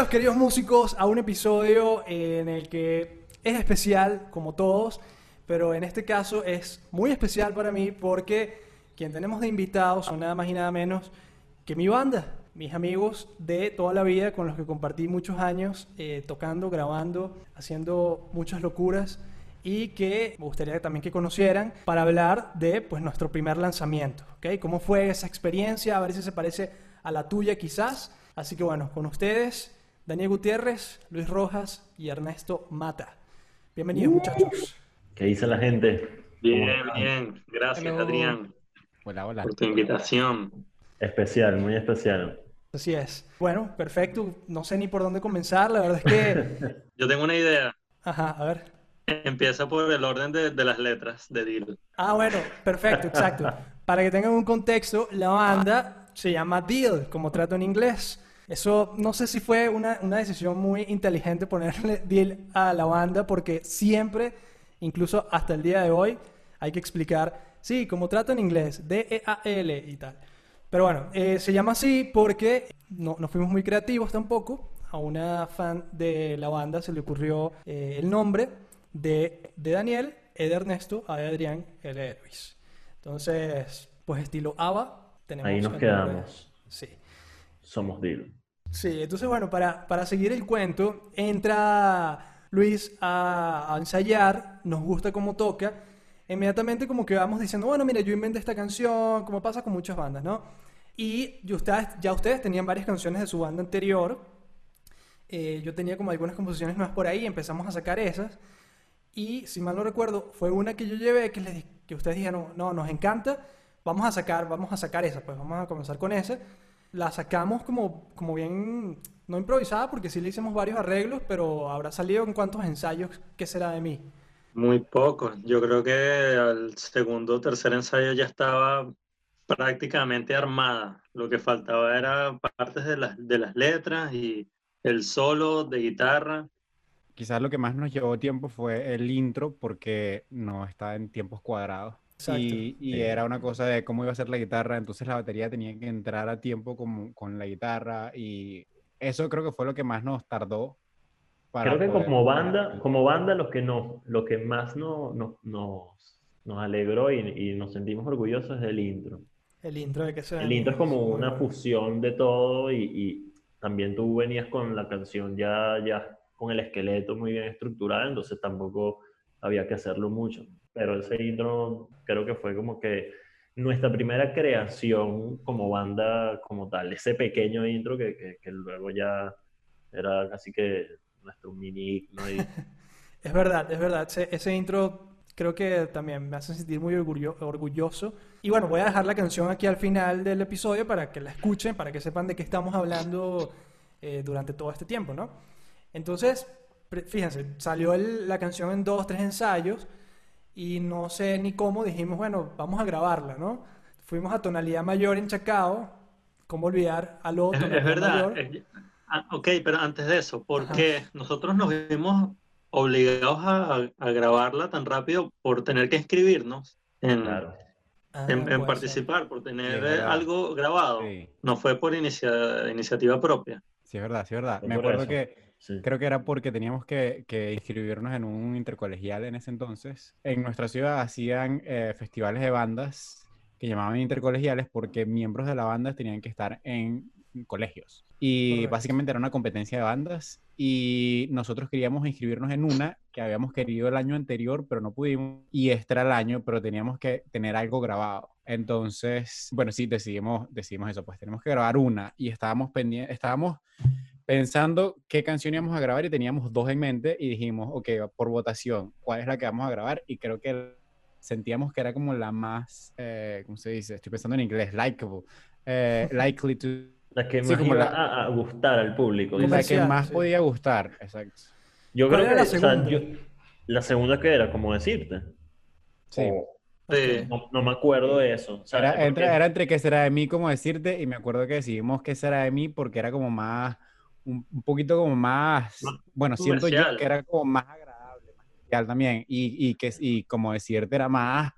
Bienvenidos queridos músicos a un episodio en el que es especial como todos, pero en este caso es muy especial para mí porque quien tenemos de invitados son nada más y nada menos que mi banda, mis amigos de toda la vida con los que compartí muchos años eh, tocando, grabando, haciendo muchas locuras y que me gustaría también que conocieran para hablar de pues nuestro primer lanzamiento, ¿ok? ¿Cómo fue esa experiencia? A ver si se parece a la tuya quizás Así que bueno, con ustedes, Daniel Gutiérrez, Luis Rojas y Ernesto Mata. Bienvenidos, uh. muchachos. ¿Qué dice la gente? Bien, bien. Gracias, Adrián. Hola, hola. Por tu invitación. Especial, muy especial. Así es. Bueno, perfecto. No sé ni por dónde comenzar. La verdad es que. Yo tengo una idea. Ajá, a ver. Empieza por el orden de, de las letras de Deal. Ah, bueno, perfecto, exacto. Para que tengan un contexto, la banda se llama Deal, como trato en inglés. Eso no sé si fue una, una, decisión muy inteligente ponerle Deal a la banda, porque siempre, incluso hasta el día de hoy, hay que explicar, sí, como trato en inglés, D-E-A-L y tal. Pero bueno, eh, se llama así porque no, no, fuimos muy creativos tampoco. A una fan de la banda se le ocurrió eh, el nombre de, de Daniel, Ed Ernesto, A de Adrián, L de Luis. Entonces, pues estilo ABBA, Ahí nos quedamos. Sí. Somos Deal. Sí, entonces bueno, para, para seguir el cuento, entra Luis a, ensayar, nos gusta cómo toca, inmediatamente como que vamos diciendo, bueno, mira, yo inventé esta canción, como pasa con muchas bandas, ¿no? Y ustedes, ya ustedes tenían varias canciones de su banda anterior, eh, yo tenía como algunas composiciones nuevas por ahí, empezamos a sacar esas, y si mal no recuerdo, fue una que yo llevé que, les, que ustedes dijeron, no, nos encanta, vamos a sacar, vamos a sacar esa, pues vamos a comenzar con esa. La sacamos como, como bien, no improvisada, porque sí le hicimos varios arreglos, pero habrá salido en cuántos ensayos, ¿qué será de mí? Muy poco. Yo creo que al segundo o tercer ensayo ya estaba prácticamente armada. Lo que faltaba era partes de las, de las letras y el solo de guitarra. Quizás lo que más nos llevó tiempo fue el intro porque no está en tiempos cuadrados. Y, era una cosa de cómo iba a ser la guitarra, entonces la batería tenía que entrar a tiempo con, con la guitarra y eso creo que fue lo que más nos tardó. Para creo que como banda, como banda lo que, no, lo que más no, no, nos, nos alegró y, y, nos sentimos orgullosos es el intro. El intro de que sea. El intro es como una fusión de todo y, y, también tú venías con la canción ya, ya con el esqueleto muy bien estructurado, entonces tampoco había que hacerlo mucho pero ese intro creo que fue como que nuestra primera creación como banda como tal, ese pequeño intro que, que, luego ya era casi que nuestro mini es verdad, es verdad, ese, ese, intro creo que también me hace sentir muy orgulloso. Y bueno, voy a dejar la canción aquí al final del episodio para que la escuchen, para que sepan de qué estamos hablando eh, durante todo este tiempo, ¿no? Entonces, fíjense, salió la canción en dos, tres ensayos y no sé ni cómo dijimos, bueno, vamos a grabarla, ¿no? Fuimos a tonalidad mayor en Chacao, ¿cómo olvidar a lo Es, es verdad. Ah, ok, pero antes de eso, ¿por qué nosotros nos vimos obligados a, a, grabarla tan rápido por tener que inscribirnos en, ah, en, participar, por tener algo grabado? No fue por iniciativa propia. Sí, es verdad, sí, es verdad. Me acuerdo que Creo que era porque teníamos que, inscribirnos en un intercolegial en ese entonces. En nuestra ciudad hacían eh, festivales de bandas que llamaban intercolegiales porque miembros de la banda tenían que estar en colegios. Y básicamente era una competencia de bandas y nosotros queríamos inscribirnos en una que habíamos querido el año anterior, pero no pudimos. Y este era el año, pero teníamos que tener algo grabado. Entonces, bueno, sí, decidimos, decidimos eso, pues tenemos que grabar una y estábamos pendientes, estábamos pensando qué canción íbamos a grabar y teníamos dos en mente y dijimos, ok, por votación, ¿cuál es la que vamos a grabar? Y creo que sentíamos que era como la más, eh, ¿cómo se dice? Estoy pensando en inglés, likable, eh, likely to... La que más iba a, gustar al público. La que más podía gustar, exacto. Yo creo que la segunda? la segunda que era, como decirte. Sí. No, me acuerdo de eso. era, entre, era entre qué será de mí, como decirte, y me acuerdo que decidimos qué será de mí porque era como más, un, poquito como más, bueno, siento yo que era como más agradable, más también, y, y, que, y como decirte era más,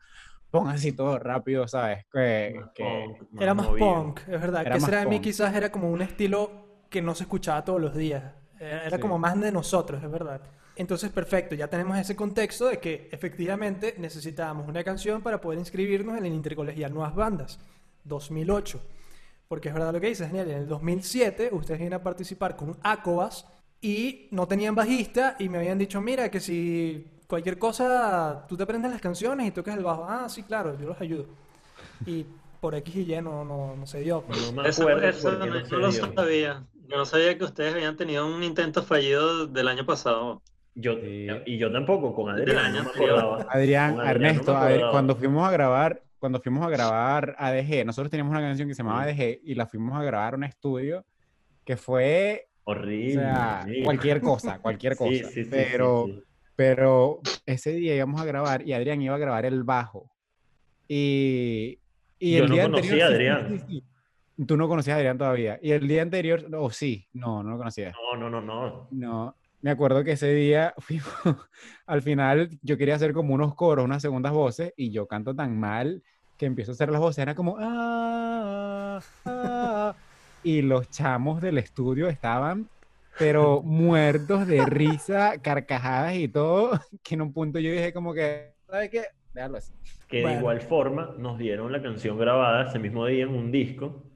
ponga así todo rápido, ¿sabes? Que, era más punk, es verdad. que será de mí quizás era como un estilo que no se escuchaba todos los días. Era como más de nosotros, es verdad. Entonces, perfecto, ya tenemos ese contexto de que efectivamente necesitábamos una canción para poder inscribirnos en el Intercolegial Nuevas Bandas, 2008. Porque es verdad lo que dices, genial. En el 2007 ustedes vienen a participar con ACOBAS y no tenían bajista y me habían dicho, mira, que si cualquier cosa, tú te aprendes las canciones y tocas el bajo. Ah, sí, claro, yo los ayudo. Y por X y Y no, no, se dio. No me acuerdo eso, no, lo sabía. Yo no sabía que ustedes habían tenido un intento fallido del año pasado. Yo, Y yo tampoco, con Adrián. Adrián, Ernesto, cuando fuimos a grabar, cuando fuimos a grabar ADG, nosotros teníamos una canción que se llamaba ADG y la fuimos a grabar a un estudio que fue horrible. O sea, cualquier cosa, cualquier cosa. pero, pero ese día íbamos a grabar y Adrián iba a grabar el bajo. Y, y el día no conocía a Adrián. Tú no conocías a Adrián todavía. Y el día anterior, o oh, sí, no, no lo conocía. No, no, no, no. No, me acuerdo que ese día fuimos, al final yo quería hacer como unos coros, unas segundas voces, y yo canto tan mal que empiezo a hacer las voces, era como, ah, ah", y los chamos del estudio estaban, pero muertos de risa, carcajadas y todo, que en un punto yo dije como que, ¿sabes qué? Déjalo así. Que de igual forma nos dieron la canción grabada ese mismo día en un disco,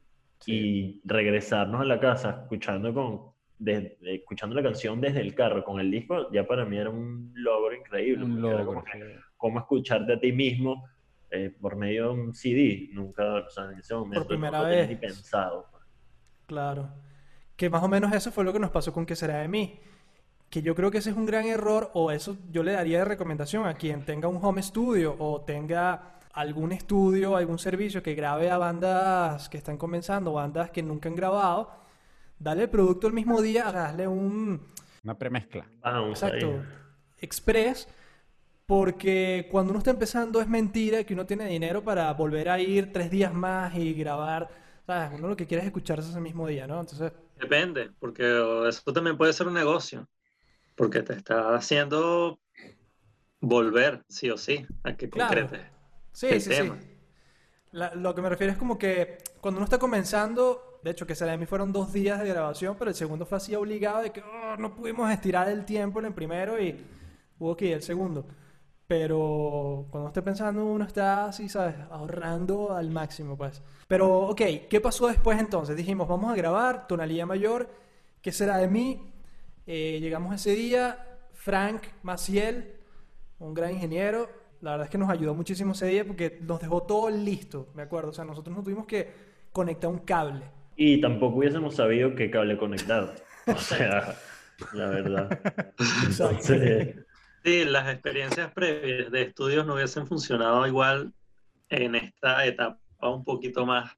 y regresarnos a la casa escuchando con escuchando la canción desde el carro con el disco, ya para mí era un logro increíble. Un logro. Como, escucharte a ti mismo eh, por medio de un CD. Nunca, o sea, en ese momento por primera vez. ni pensado. Pues. Claro. Que más o menos eso fue lo que nos pasó con Que será de mí? Que yo creo que ese es un gran error, o eso yo le daría de recomendación a quien tenga un home studio o tenga algún estudio, algún servicio que grabe a bandas que están comenzando, bandas que nunca han grabado dale el producto el mismo día, darle un... Una premezcla. Exacto. Express, porque cuando uno está empezando es mentira que uno tiene dinero para volver a ir tres días más y grabar. ¿Sabes? Uno lo que quiere es escucharse ese mismo día, ¿no? Entonces... Depende, porque eso también puede ser un negocio, porque te está haciendo volver, sí o sí, a que concretes. Sí, sí, sí. lo que me refiero es como que cuando uno está comenzando, de hecho, que se de mí fueron dos días de grabación, pero el segundo fue así obligado de que oh, no pudimos estirar el tiempo en el primero y hubo que ir el segundo. Pero cuando esté pensando, uno está así, ¿sabes? Ahorrando al máximo, pues. Pero, ok, ¿qué pasó después entonces? Dijimos, vamos a grabar, tonalidad mayor, ¿qué será de mí? Eh, llegamos ese día, Frank Maciel, un gran ingeniero, la verdad es que nos ayudó muchísimo ese día porque nos dejó todo listo, me acuerdo. O sea, nosotros no tuvimos que conectar un cable. Y tampoco hubiésemos sabido qué cable conectar. O sea, la verdad. sí, las experiencias previas de estudios no hubiesen funcionado igual en esta etapa un poquito más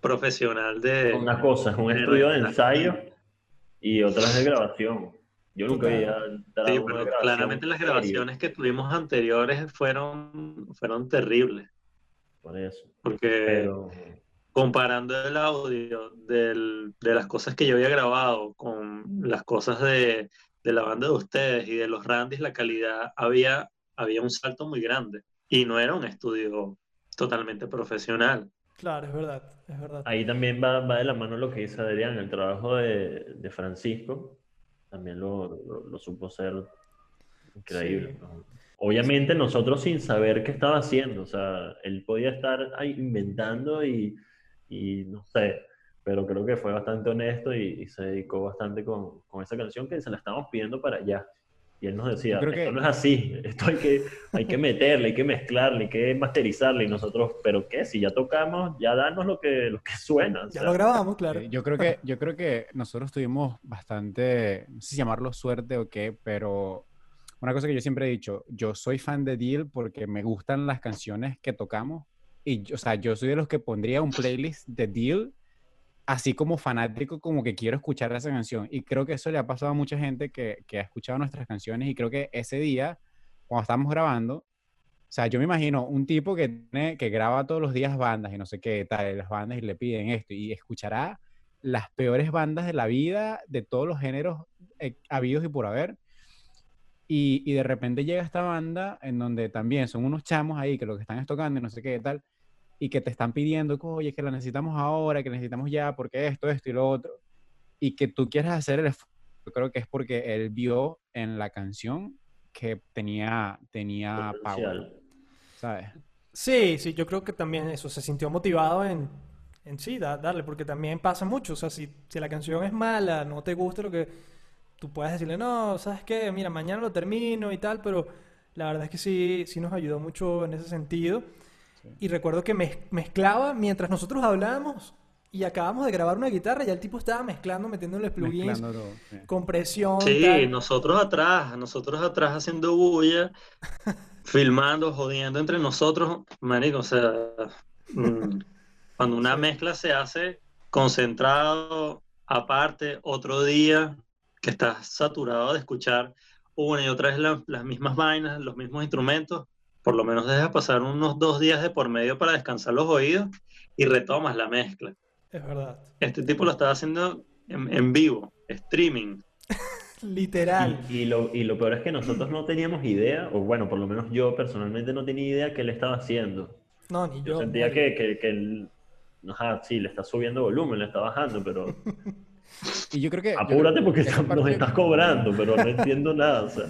profesional de... Una cosa, es un estudio de ensayo y otras de grabación. Yo nunca había Sí, pero claramente las grabaciones que tuvimos anteriores fueron, fueron terribles. Por eso. Porque comparando el audio de las cosas que yo había grabado con las cosas de, la banda de ustedes y de los Randys, la calidad había, había un salto muy grande. Y no era un estudio totalmente profesional. Claro, es verdad, es verdad. Ahí también va, de la mano lo que dice Adrián, el trabajo de, Francisco también lo, supo ser increíble. Obviamente nosotros sin saber qué estaba haciendo, o sea, él podía estar ahí inventando y y no sé, pero creo que fue bastante honesto y, se dedicó bastante con, con, esa canción que se la estábamos pidiendo para allá. Y él nos decía, esto que... no es así, esto hay que, hay que meterle, hay que mezclarle, hay que masterizarle. Y nosotros, ¿pero qué? Si ya tocamos, ya danos lo que, lo que suena. Ya lo grabamos, claro. Yo creo, que, yo creo que nosotros tuvimos bastante, no sé si llamarlo suerte o qué, pero una cosa que yo siempre he dicho, yo soy fan de Deal porque me gustan las canciones que tocamos y, o sea, yo soy de los que pondría un playlist de Deal así como fanático, como que quiero escuchar esa canción. Y creo que eso le ha pasado a mucha gente que, que ha escuchado nuestras canciones y creo que ese día, cuando estamos grabando, o sea, yo me imagino un tipo que, tiene, que graba todos los días bandas y no sé qué tal, las bandas y le piden esto y escuchará las peores bandas de la vida, de todos los géneros eh, habidos y por haber. Y, y, de repente llega esta banda en donde también son unos chamos ahí que lo que están es tocando y no sé qué tal, y que te están pidiendo, oye, que la necesitamos ahora, que necesitamos ya, porque esto, esto y lo otro, y que tú quieras hacer el esfuerzo, yo creo que es porque él vio en la canción que tenía, tenía power, ¿sabes? Sí, sí, yo creo que también eso, se sintió motivado en, en sí, darle, porque también pasa mucho, o sea, si, si la canción es mala, no te gusta lo que tú puedes decirle, no, ¿sabes qué? Mira, mañana lo termino y tal, pero la verdad es que sí, sí nos ayudó mucho en ese sentido. Y recuerdo que mezclaba mientras nosotros hablábamos y acabamos de grabar una guitarra, y el tipo estaba mezclando, metiéndole plugins, compresión. Sí, nosotros atrás, nosotros atrás haciendo bulla, filmando, jodiendo entre nosotros, marico, o sea, mm, cuando una mezcla se hace concentrado, aparte, otro día, que estás saturado de escuchar una y otra vez las mismas vainas, los mismos instrumentos, por lo menos dejas pasar unos dos días de por medio para descansar los oídos y retomas la mezcla. Es verdad. Este tipo lo estaba haciendo en, vivo, streaming. Literal. Y, lo, peor es que nosotros no teníamos idea, o bueno, por lo menos yo personalmente no tenía idea que él estaba haciendo. No, ni yo. Yo sentía que, que, él, ajá, sí, le está subiendo volumen, le está bajando, pero... y yo creo que... Apúrate porque nos estás cobrando, pero no entiendo nada, o sea.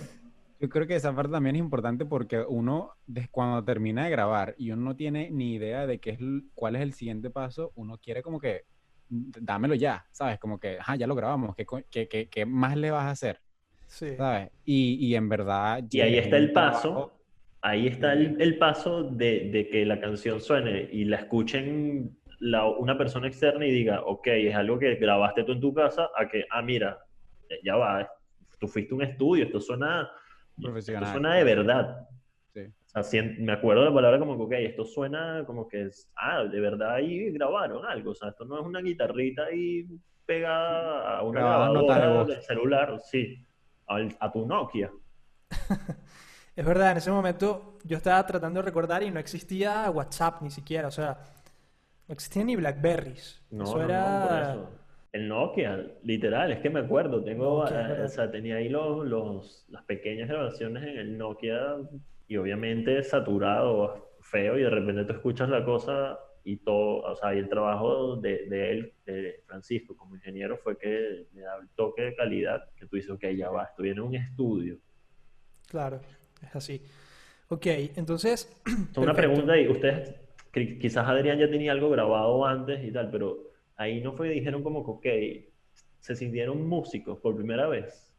Yo creo que esa parte también es importante porque uno, cuando termina de grabar y uno no tiene ni idea de qué es, cuál es el siguiente paso, uno quiere como que, mm, dámelo ya, ¿sabes? Como que, ah, ya lo grabamos, ¿qué, qué, qué, más le vas a hacer? Sí. ¿Sabes? Y, y en verdad... Y ahí está el paso, ahí está el, el paso de, de, que la canción suene y la escuchen la, una persona externa y diga, ok, es algo que grabaste tú en tu casa, a que, ah, mira, ya va, tú fuiste a un estudio, esto suena profesional. Esto suena de verdad. Sí. me acuerdo de la palabra como que, ok, esto suena como que es, ah, de verdad ahí grabaron algo. O sea, esto no es una guitarrita ahí pegada a una grabadora del celular, sí, a, tu Nokia. es verdad, en ese momento yo estaba tratando de recordar y no existía WhatsApp ni siquiera, o sea, no existía ni Blackberries. No, eso era... El Nokia, literal, es que me acuerdo, tengo, eh, o sea, tenía ahí los, los, las pequeñas grabaciones en el Nokia y obviamente saturado, feo, y de repente tú escuchas la cosa y todo, o sea, y el trabajo de, de él, de Francisco como ingeniero, fue que le da el toque de calidad que tú dices, ok, ya va, estoy en un estudio. Claro, es así. Ok, entonces... Una pregunta y ustedes, quizás Adrián ya tenía algo grabado antes y tal, pero ahí no fue, dijeron como que, ok, se sintieron músicos por primera vez.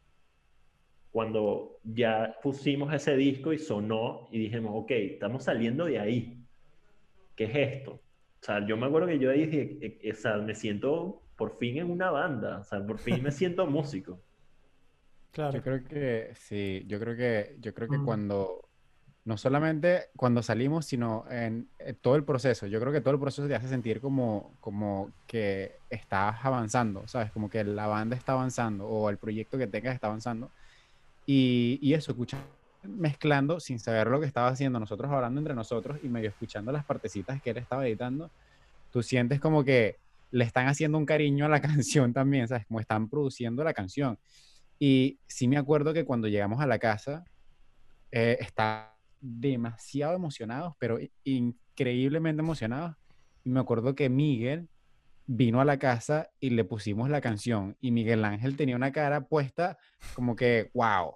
Cuando ya pusimos ese disco y sonó y dijimos, ok, estamos saliendo de ahí. ¿Qué es esto? O sea, yo me acuerdo que yo dije, eh, eh, o sea, me siento por fin en una banda, o sea, por fin me siento músico. Claro. Yo creo que sí, yo creo que yo creo que cuando no solamente cuando salimos, sino en, eh, todo el proceso. Yo creo que todo el proceso te hace sentir como, como que estás avanzando, ¿sabes? Como que la banda está avanzando o el proyecto que tengas está avanzando. Y, y eso, escuchando, mezclando sin saber lo que estaba haciendo, nosotros hablando entre nosotros y medio escuchando las partecitas que él estaba editando, tú sientes como que le están haciendo un cariño a la canción también, ¿sabes? Como están produciendo la canción. Y sí me acuerdo que cuando llegamos a la casa, eh, está demasiado emocionados, pero increíblemente emocionados. Y me acuerdo que Miguel vino a la casa y le pusimos la canción y Miguel Ángel tenía una cara puesta como que, wow,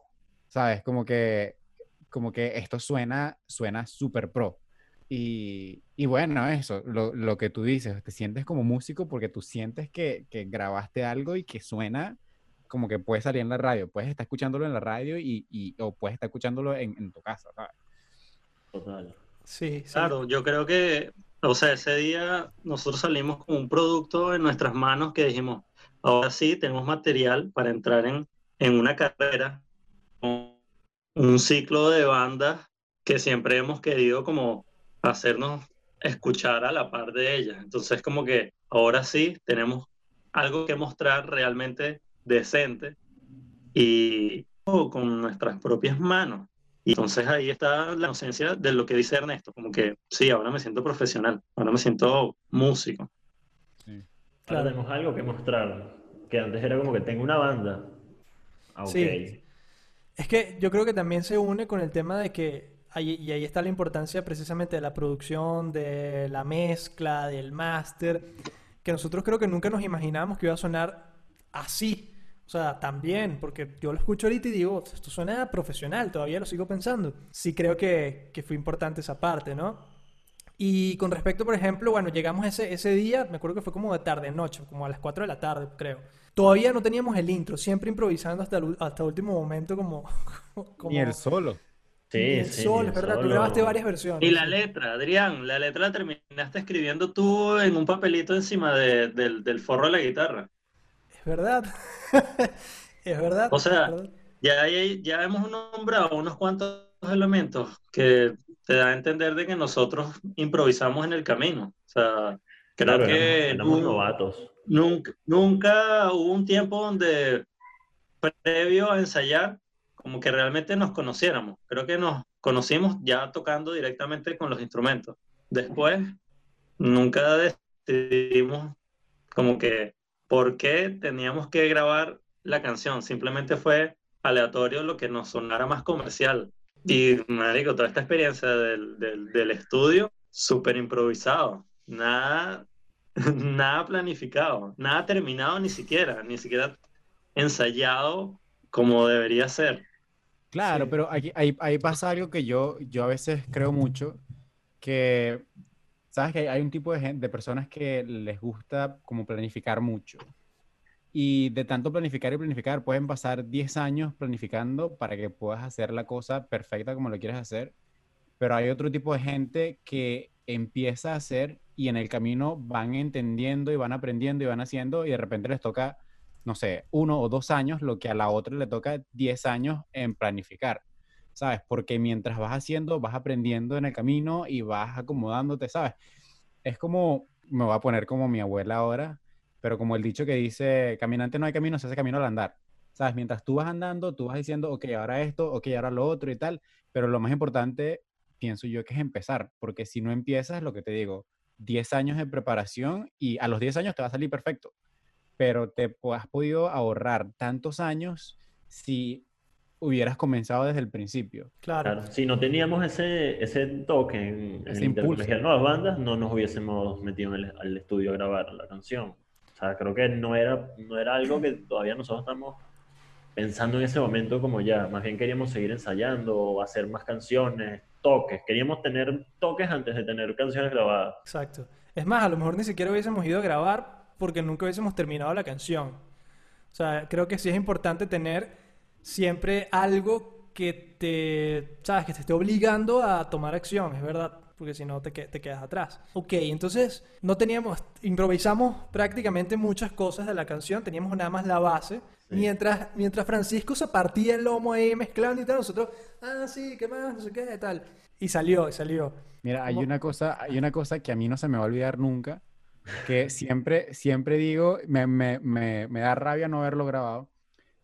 ¿sabes? Como que, como que esto suena, suena súper pro. Y, y, bueno, eso, lo, lo, que tú dices, te sientes como músico porque tú sientes que, que, grabaste algo y que suena como que puede salir en la radio, puedes estar escuchándolo en la radio y, y o puedes estar escuchándolo en, en tu casa, ¿sabes? Total. Sí, Claro, yo creo que, o sea, ese día nosotros salimos con un producto en nuestras manos que dijimos, ahora sí tenemos material para entrar en, en una carrera con un ciclo de bandas que siempre hemos querido como hacernos escuchar a la par de ellas. Entonces como que ahora sí tenemos algo que mostrar realmente decente y con nuestras propias manos. Y entonces ahí está la inocencia de lo que dice Ernesto, como que sí, ahora me siento profesional, ahora me siento músico. Sí. Claro. tenemos algo que mostrar, que antes era como que tengo una banda. Ah, sí. Es que yo creo que también se une con el tema de que, y ahí está la importancia precisamente de la producción, de la mezcla, del máster, que nosotros creo que nunca nos imaginábamos que iba a sonar así. O sea, también, porque yo lo escucho ahorita y digo, esto suena profesional, todavía lo sigo pensando. Sí creo que, que fue importante esa parte, ¿no? Y con respecto, por ejemplo, bueno, llegamos ese, ese día, me acuerdo que fue como de tarde, noche, como a las 4 de la tarde, creo. Todavía no teníamos el intro, siempre improvisando hasta el, hasta último momento como... como... el solo. Sí, el solo, es verdad, tú grabaste varias versiones. Y la letra, Adrián, la letra la terminaste escribiendo tú en un papelito encima de, del, del forro de la guitarra. Es verdad. es verdad. O sea, ya, ya hemos nombrado unos cuantos elementos que te da a entender de que nosotros improvisamos en el camino. O sea, creo que novatos. Nunca, nunca hubo un tiempo donde previo a ensayar, como que realmente nos conociéramos. Creo que nos conocimos ya tocando directamente con los instrumentos. Después, nunca decidimos como que por qué teníamos que grabar la canción. Simplemente fue aleatorio lo que nos sonara más comercial. Y, marico, toda esta experiencia del, del, estudio, súper improvisado. Nada, nada planificado, nada terminado ni siquiera, ni siquiera ensayado como debería ser. Claro, pero aquí, ahí, ahí, pasa algo que yo, yo a veces creo mucho, que sabes que hay un tipo de, gente, de personas que les gusta como planificar mucho. Y de tanto planificar y planificar, pueden pasar 10 años planificando para que puedas hacer la cosa perfecta como lo quieres hacer. Pero hay otro tipo de gente que empieza a hacer y en el camino van entendiendo y van aprendiendo y van haciendo y de repente les toca, no sé, uno o dos años, lo que a la otra le toca 10 años en planificar. ¿Sabes? Porque mientras vas haciendo, vas aprendiendo en el camino y vas acomodándote, ¿sabes? Es como, me voy a poner como mi abuela ahora, pero como el dicho que dice, caminante no hay camino, se hace camino al andar. ¿Sabes? Mientras tú vas andando, tú vas diciendo, ok, ahora esto, ok, ahora lo otro y tal, pero lo más importante, pienso yo, que es empezar, porque si no empiezas, lo que te digo, 10 años de preparación y a los 10 años te va a salir perfecto, pero te has podido ahorrar tantos años si hubieras comenzado desde el principio. Claro. Si no teníamos ese, ese toque en, ese en de nuevas bandas, no nos hubiésemos metido en el, al estudio a grabar la canción. O sea, creo que no era, no era algo que todavía nosotros estamos pensando en ese momento como ya. Más bien queríamos seguir ensayando, o hacer más canciones, toques. Queríamos tener toques antes de tener canciones grabadas. Exacto. Es más, a lo mejor ni siquiera hubiésemos ido a grabar porque nunca hubiésemos terminado la canción. O sea, creo que sí es importante tener siempre algo que te, sabes, que te esté obligando a tomar acción, es verdad, porque si no te, te quedas atrás. Ok, entonces no teníamos, improvisamos prácticamente muchas cosas de la canción, teníamos nada más la base, mientras, mientras Francisco se partía el lomo ahí mezclando y tal, nosotros, ah, sí, ¿qué más? No sé qué, tal. Y salió, y salió. Mira, hay una cosa, hay una cosa que a mí no se me va a olvidar nunca, que siempre, siempre digo, me, me, me, me da rabia no haberlo grabado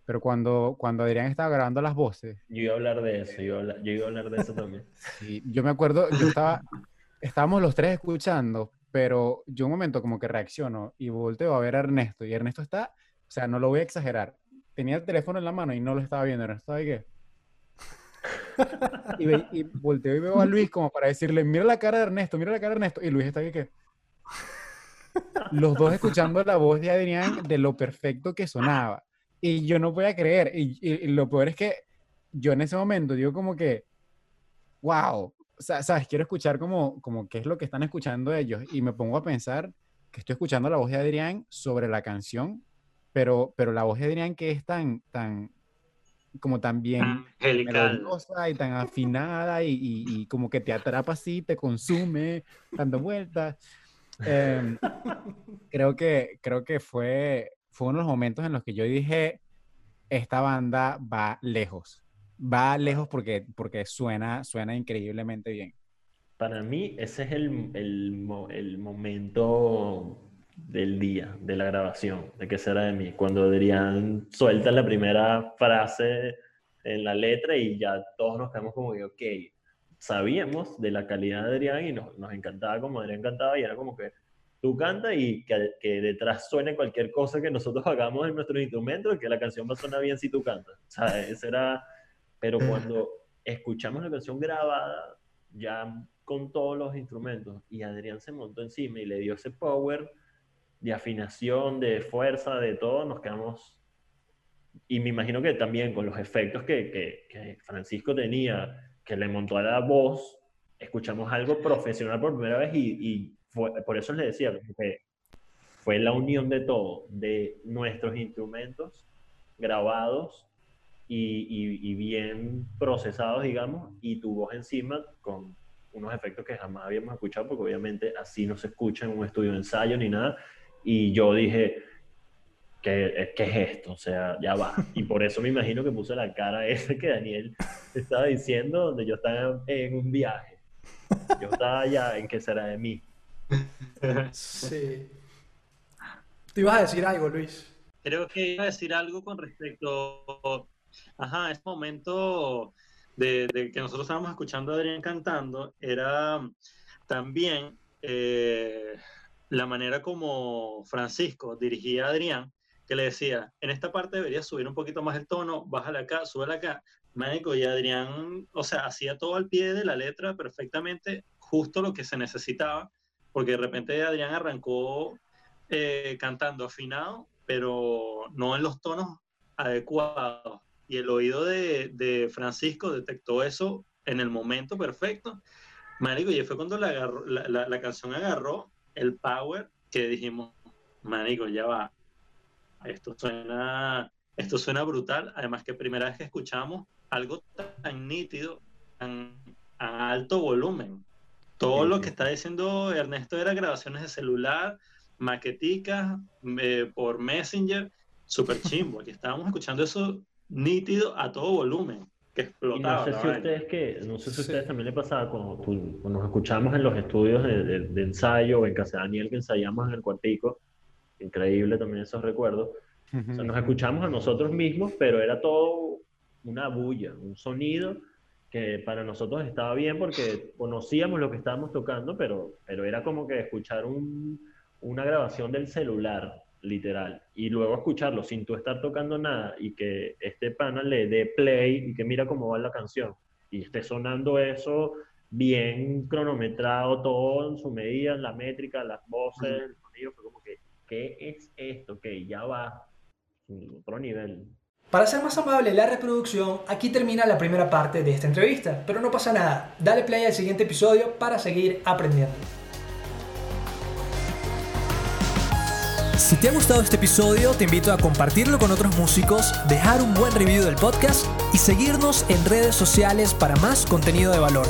pero cuando, cuando Adrián estaba grabando las voces. Yo iba a hablar de eso, yo iba a hablar, de eso también. Sí, yo me acuerdo, yo estaba, estábamos los tres escuchando, pero yo un momento como que reacciono y volteo a ver a Ernesto, y Ernesto está, o sea, no lo voy a exagerar, tenía el teléfono en la mano y no lo estaba viendo, Ernesto, ¿sabe qué? Y, y, volteo y veo a Luis como para decirle, mira la cara de Ernesto, mira la cara de Ernesto, y Luis está ahí que... Los dos escuchando la voz de Adrián de lo perfecto que sonaba. Y yo no voy a creer. Y, lo peor es que yo en ese momento digo como que, wow, o sea, sabes, quiero escuchar como, como qué es lo que están escuchando ellos. Y me pongo a pensar que estoy escuchando la voz de Adrián sobre la canción, pero, pero la voz de Adrián que es tan, tan, como tan bien melodiosa y tan afinada y, y, como que te atrapa así, te consume, dando vueltas. Em, creo que, creo que fue, fue uno de los momentos en los que yo dije, esta banda va lejos. va lejos porque, porque suena, suena increíblemente bien. Para mí ese es el, el, el momento del día, de la grabación, de qué será de mí, cuando Adrián suelta la primera frase en la letra y ya todos nos quedamos como que, ok, sabíamos de la calidad de Adrián y nos, nos encantaba como Adrián cantaba y era como que tú canta y que, que, detrás suene cualquier cosa que nosotros hagamos en nuestro instrumento y que la canción va a sonar bien si tú cantas. Sea, ese era... Pero cuando escuchamos la canción grabada, ya con todos los instrumentos, y Adrián se montó encima y le dio ese power de afinación, de fuerza, de todo, nos quedamos... Y me imagino que también con los efectos que, que, Francisco tenía, que le montó a la voz, escuchamos algo profesional por primera vez y, y por eso les decía que fue la unión de todo, de nuestros instrumentos grabados y, y, bien procesados, digamos, y tu voz encima con unos efectos que jamás habíamos escuchado, porque obviamente así no se escucha en un estudio de ensayo ni nada. Y yo dije, ¿qué, ¿qué es esto? O sea, ya va. Y por eso me imagino que puse la cara esa que Daniel estaba diciendo, donde yo estaba en un viaje. Yo estaba allá en qué será de mí. Sí. ¿Te ibas a decir algo, Luis? Creo que iba a decir algo con respecto ajá, ese momento de, que nosotros estábamos escuchando a Adrián cantando era también eh, la manera como Francisco dirigía a Adrián, que le decía, en esta parte deberías subir un poquito más el tono, bájale acá, súbele acá. Médico y Adrián, o sea, hacía todo al pie de la letra perfectamente, justo lo que se necesitaba porque de repente Adrián arrancó eh, cantando afinado, pero no en los tonos adecuados. Y el oído de, Francisco detectó eso en el momento perfecto. Marico, y fue cuando la, la, canción agarró el power que dijimos, Marico, ya va. Esto suena, esto suena brutal. Además que primera vez que escuchamos algo tan nítido, tan alto volumen. Todo lo que está diciendo Ernesto era grabaciones de celular, maqueticas eh, por Messenger, súper chimbo. Aquí estábamos escuchando eso nítido a todo volumen, que explotaba. no sé si ustedes que, no sé si ustedes también le pasaba cuando, nos escuchamos en los estudios de, ensayo o en casa de Daniel que ensayamos en el cuartico, increíble también esos recuerdos. O sea, nos escuchamos a nosotros mismos, pero era todo una bulla, un sonido que para nosotros estaba bien porque conocíamos lo que estábamos tocando, pero, pero era como que escuchar un, una grabación del celular, literal, y luego escucharlo sin tú estar tocando nada y que este pana le dé play y que mira cómo va la canción y esté sonando eso bien cronometrado, todo en su medida, la métrica, las voces, el sonido, fue como que, ¿qué es esto? Que ya va otro nivel. Para ser más amable la reproducción, aquí termina la primera parte de esta entrevista, pero no pasa nada, dale play al siguiente episodio para seguir aprendiendo. Si te ha gustado este episodio, te invito a compartirlo con otros músicos, dejar un buen review del podcast y seguirnos en redes sociales para más contenido de valor.